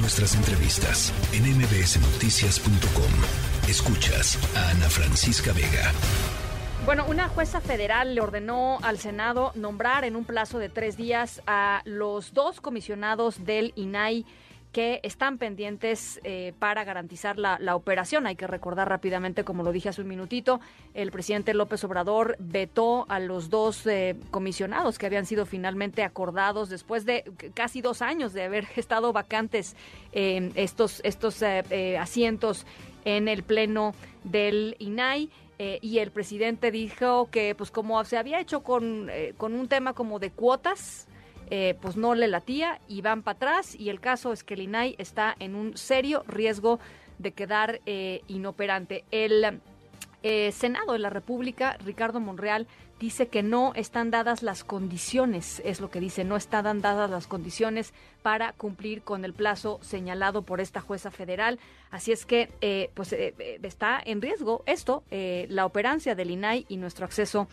Nuestras entrevistas en mbsnoticias.com. Escuchas a Ana Francisca Vega. Bueno, una jueza federal le ordenó al Senado nombrar en un plazo de tres días a los dos comisionados del INAI que están pendientes eh, para garantizar la, operación. Hay que recordar rápidamente, como lo dije hace un minutito, el presidente López Obrador vetó a los dos eh, comisionados que habían sido finalmente acordados después de casi dos años de haber estado vacantes eh, estos, estos asientos en el Pleno del INAI. y el presidente dijo que, pues como se había hecho con, con un tema como de cuotas, eh, pues no le latía y van para atrás y el caso es que el INAI está en un serio riesgo de quedar eh, inoperante. El eh, Senado de la República, Ricardo Monreal, dice que no están dadas las condiciones, es lo que dice, no están dadas las condiciones para cumplir con el plazo señalado por esta jueza federal. Así es que, pues, está en riesgo esto, la operancia del INAI y nuestro acceso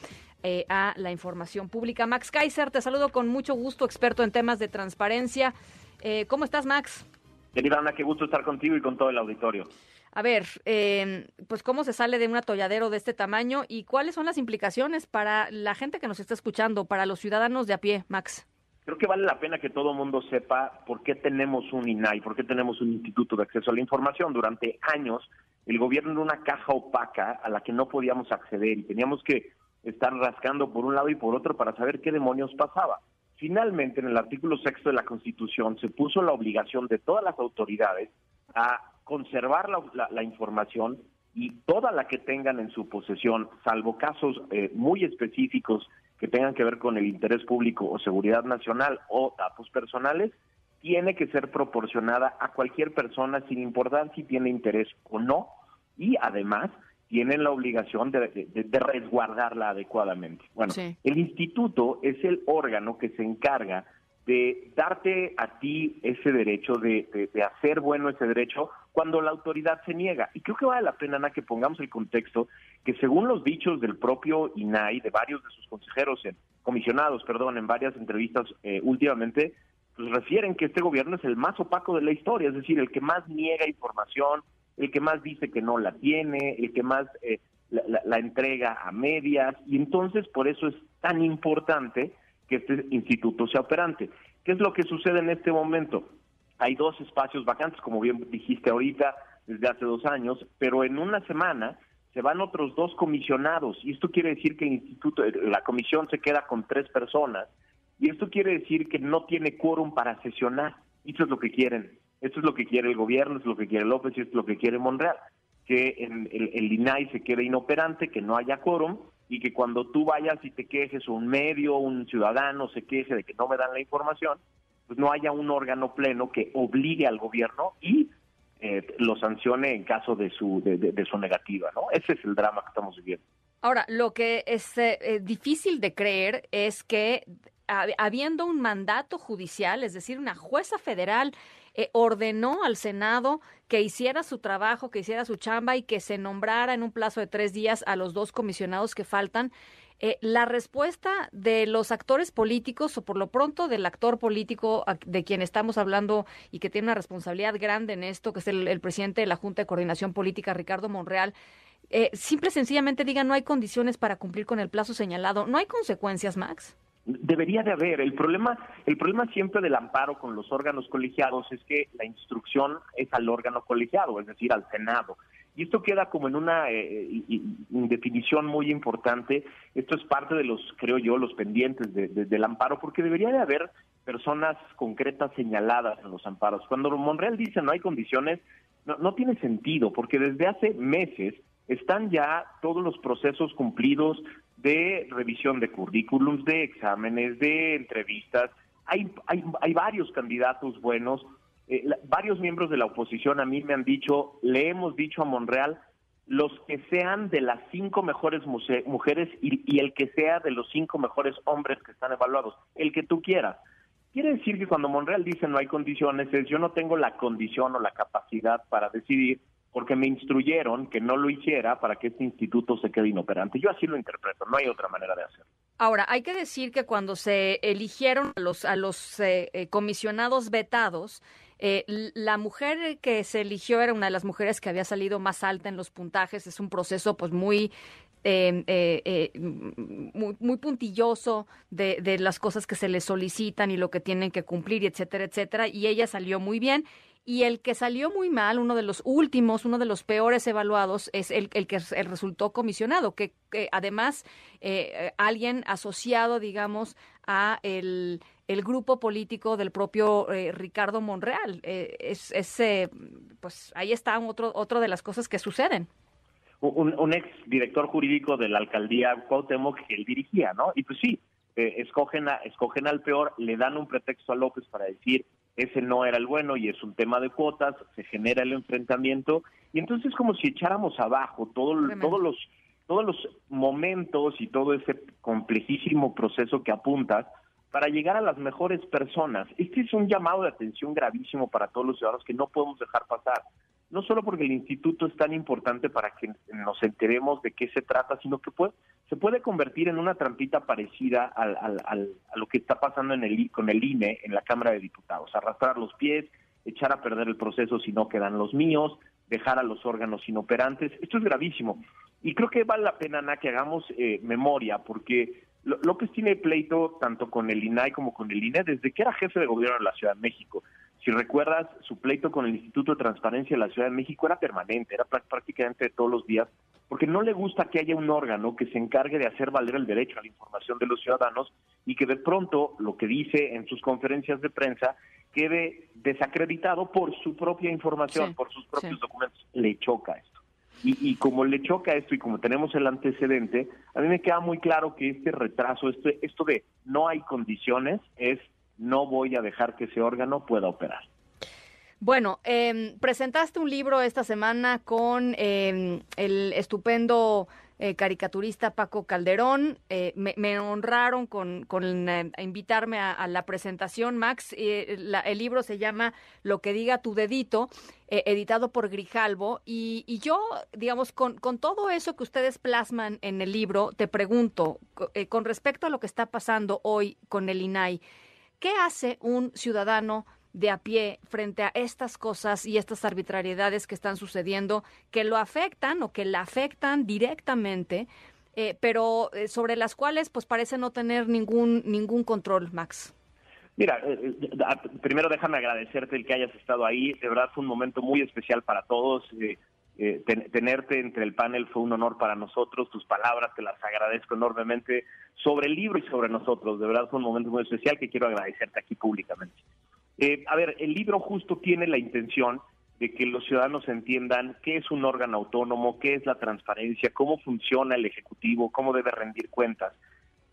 eh, a la información pública. Max Kaiser, te saludo con mucho gusto, experto en temas de transparencia. Eh, ¿Cómo estás, Max? Querida Ana, qué gusto estar contigo y con todo el auditorio. A ver, eh, pues cómo se sale de un atolladero de este tamaño y cuáles son las implicaciones para la gente que nos está escuchando, para los ciudadanos de a pie, Max. Creo que vale la pena que todo mundo sepa por qué tenemos un INAI, por qué tenemos un Instituto de Acceso a la Información. Durante años, el gobierno era una caja opaca a la que no podíamos acceder y teníamos que están rascando por un lado y por otro para saber qué demonios pasaba. Finalmente, en el artículo sexto de la Constitución se puso la obligación de todas las autoridades a conservar la, información y toda la que tengan en su posesión, salvo casos eh, muy específicos que tengan que ver con el interés público o seguridad nacional o datos personales, tiene que ser proporcionada a cualquier persona sin importar si tiene interés o no y además tienen la obligación de, resguardarla adecuadamente. Bueno, el instituto es el órgano que se encarga de darte a ti ese derecho, de, hacer bueno ese derecho cuando la autoridad se niega. Y creo que vale la pena, Ana, que pongamos el contexto que según los dichos del propio INAI, de varios de sus consejeros, en, comisionados, perdón, en varias entrevistas eh, últimamente, pues refieren que este gobierno es el más opaco de la historia, es decir, el que más niega información, el que más dice que no la tiene, el que más eh, la, entrega a medias, y entonces por eso es tan importante que este instituto sea operante. ¿Qué es lo que sucede en este momento? Hay dos espacios vacantes, como bien dijiste ahorita, desde hace dos años, pero en una semana se van otros dos comisionados, y esto quiere decir que el instituto, la comisión se queda con tres personas, y esto quiere decir que no tiene quórum para sesionar, y eso es lo que quieren esto es lo que quiere el gobierno, es lo que quiere López y esto es lo que quiere Monreal, que el, el, INAI se quede inoperante, que no haya quórum y que cuando tú vayas y te quejes o un medio, un ciudadano se queje de que no me dan la información, pues no haya un órgano pleno que obligue al gobierno y eh, lo sancione en caso de su de, su negativa, ¿no? Ese es el drama que estamos viviendo. Ahora, lo que es eh, difícil de creer es que habiendo un mandato judicial, es decir, una jueza federal eh, ordenó al Senado que hiciera su trabajo, que hiciera su chamba y que se nombrara en un plazo de tres días a los dos comisionados que faltan. Eh, la respuesta de los actores políticos, o por lo pronto del actor político de quien estamos hablando y que tiene una responsabilidad grande en esto, que es el, presidente de la Junta de Coordinación Política, Ricardo Monreal, eh, simple y sencillamente diga no hay condiciones para cumplir con el plazo señalado. ¿No hay consecuencias, Max? Debería de haber. El problema, el problema siempre del amparo con los órganos colegiados es que la instrucción es al órgano colegiado, es decir, al Senado. Y esto queda como en una eh, definición muy importante. Esto es parte de los, creo yo, los pendientes del amparo, porque debería de haber personas concretas señaladas en los amparos. Cuando Monreal dice no hay condiciones, no, no tiene sentido, porque desde hace meses están ya todos los procesos cumplidos de revisión de currículums, de exámenes, de entrevistas. Hay, hay, hay varios candidatos buenos. Eh, varios miembros de la oposición a mí me han dicho, le hemos dicho a Monreal, los que sean de las cinco mejores mujeres y, y, el que sea de los cinco mejores hombres que están evaluados, el que tú quieras. Quiere decir que cuando Monreal dice no hay condiciones, es yo no tengo la condición o la capacidad para decidir porque me instruyeron que no lo hiciera para que este instituto se quede inoperante. Yo así lo interpreto, no hay otra manera de hacerlo. Ahora, hay que decir que cuando se eligieron a los, a los eh, eh, comisionados vetados, Eh, la mujer que se eligió era una de las mujeres que había salido más alta en los puntajes. Es un proceso pues muy eh, eh, muy, puntilloso de, de, las cosas que se le solicitan y lo que tienen que cumplir, etcétera, etcétera. Y ella salió muy bien y el que salió muy mal, uno de los últimos, uno de los peores evaluados, es el, el que resultó comisionado, que, además eh, alguien asociado, digamos, a el, el, grupo político del propio eh, Ricardo Monreal. Eh, es, es pues ahí está otro, otro de las cosas que suceden. Un, un, ex director jurídico de la alcaldía Cuauhtémoc que él dirigía, ¿no? Y pues sí, escogen, a, escogen al peor, le dan un pretexto a López para decir ese no era el bueno y es un tema de cuotas, se genera el enfrentamiento. Y entonces es como si echáramos abajo todo, todos los todos los momentos y todo ese complejísimo proceso que apuntas para llegar a las mejores personas. Este es un llamado de atención gravísimo para todos los ciudadanos que no podemos dejar pasar no solo porque el instituto es tan importante para que nos enteremos de qué se trata, sino que puede, se puede convertir en una trampita parecida al, al, a lo que está pasando en el, con el INE en la Cámara de Diputados, arrastrar los pies, echar a perder el proceso si no quedan los míos, dejar a los órganos inoperantes. Esto es gravísimo. Y creo que vale la pena, Ana, que hagamos eh, memoria, porque López tiene pleito tanto con el INAI como con el INE desde que era jefe de gobierno de la Ciudad de México. Si recuerdas, su pleito con el Instituto de Transparencia de la Ciudad de México era permanente, era prácticamente todos los días, porque no le gusta que haya un órgano que se encargue de hacer valer el derecho a la información de los ciudadanos y que de pronto lo que dice en sus conferencias de prensa quede desacreditado por su propia información, por sus propios documentos. Le choca esto. Y, y, como le choca esto y como tenemos el antecedente, a mí me queda muy claro que este retraso, este, esto de no hay condiciones, es no voy a dejar que ese órgano pueda operar. Bueno, eh, presentaste un libro esta semana con eh, el estupendo eh, caricaturista Paco Calderón. Eh, me, honraron con, con eh, invitarme a, la presentación, Max. el libro se llama Lo que diga tu dedito, editado por Grijalvo. Y, y yo, digamos, con, con, todo eso que ustedes plasman en el libro, te pregunto, con respecto a lo que está pasando hoy con el INAI, ¿Qué hace un ciudadano de a pie frente a estas cosas y estas arbitrariedades que están sucediendo, que lo afectan o que la afectan directamente, eh, pero eh, sobre las cuales pues parece no tener ningún, ningún control, Max? Mira, eh, primero déjame agradecerte el que hayas estado ahí. De verdad fue un momento muy especial para todos. Eh, tenerte entre el panel fue un honor para nosotros, tus palabras te las agradezco enormemente sobre el libro y sobre nosotros, de verdad fue un momento muy especial que quiero agradecerte aquí públicamente. Eh, a ver, el libro justo tiene la intención de que los ciudadanos entiendan qué es un órgano autónomo, qué es la transparencia, cómo funciona el Ejecutivo, cómo debe rendir cuentas.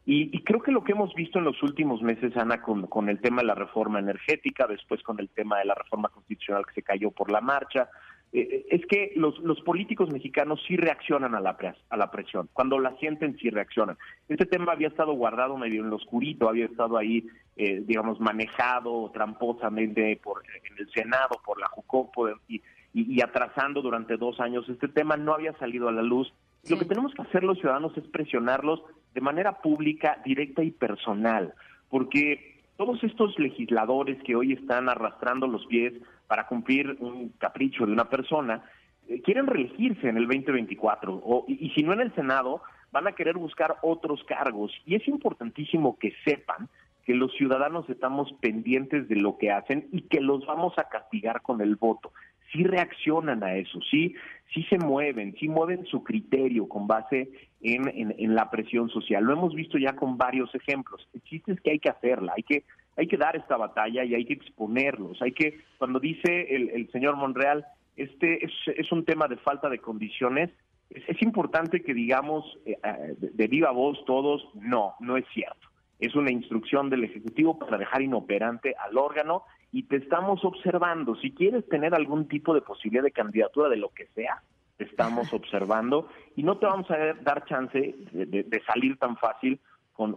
Y, creo que lo que hemos visto en los últimos meses, Ana, con, con, el tema de la reforma energética, después con el tema de la reforma constitucional que se cayó por la marcha, eh, es que los, los políticos mexicanos sí reaccionan a la, a la presión. Cuando la sienten, sí reaccionan. Este tema había estado guardado medio en lo oscurito, había estado ahí, eh, digamos, manejado tramposamente por, en el Senado, por la Jucopo, y, y, atrasando durante dos años. Este tema no había salido a la luz. Lo que tenemos que hacer los ciudadanos es presionarlos de manera pública, directa y personal, porque todos estos legisladores que hoy están arrastrando los pies para cumplir un capricho de una persona, eh, quieren reelegirse en el 2024 o, y, si no en el Senado, van a querer buscar otros cargos. Y es importantísimo que sepan que los ciudadanos estamos pendientes de lo que hacen y que los vamos a castigar con el voto. Si reaccionan a eso, sí, sí se mueven, sí mueven su criterio con base en, en, en la presión social. Lo hemos visto ya con varios ejemplos. El chiste es que hay que hacerla, hay que hay que dar esta batalla y hay que exponerlos. Hay que, cuando dice el, señor Monreal, este es, un tema de falta de condiciones, es, importante que digamos eh, eh, de, viva voz todos, no, no es cierto. Es una instrucción del Ejecutivo para dejar inoperante al órgano y te estamos observando. Si quieres tener algún tipo de posibilidad de candidatura de lo que sea, te estamos observando y no te vamos a dar chance de salir tan fácil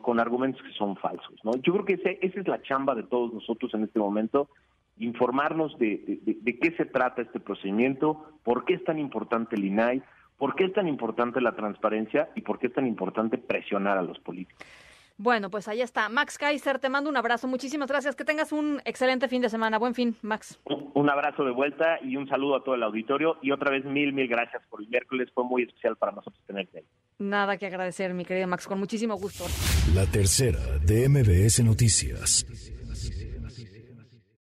con, argumentos que son falsos. ¿no? Yo creo que ese, esa es la chamba de todos nosotros en este momento, informarnos de, de, qué se trata este procedimiento, por qué es tan importante el INAI, por qué es tan importante la transparencia y por qué es tan importante presionar a los políticos. Bueno, pues ahí está. Max Kaiser, te mando un abrazo. Muchísimas gracias. Que tengas un excelente fin de semana. Buen fin, Max. Un abrazo de vuelta y un saludo a todo el auditorio. Y otra vez mil, mil gracias por el miércoles. Fue muy especial para nosotros tenerte ahí. Nada que agradecer, mi querido Max. Con muchísimo gusto. La tercera de MBS Noticias.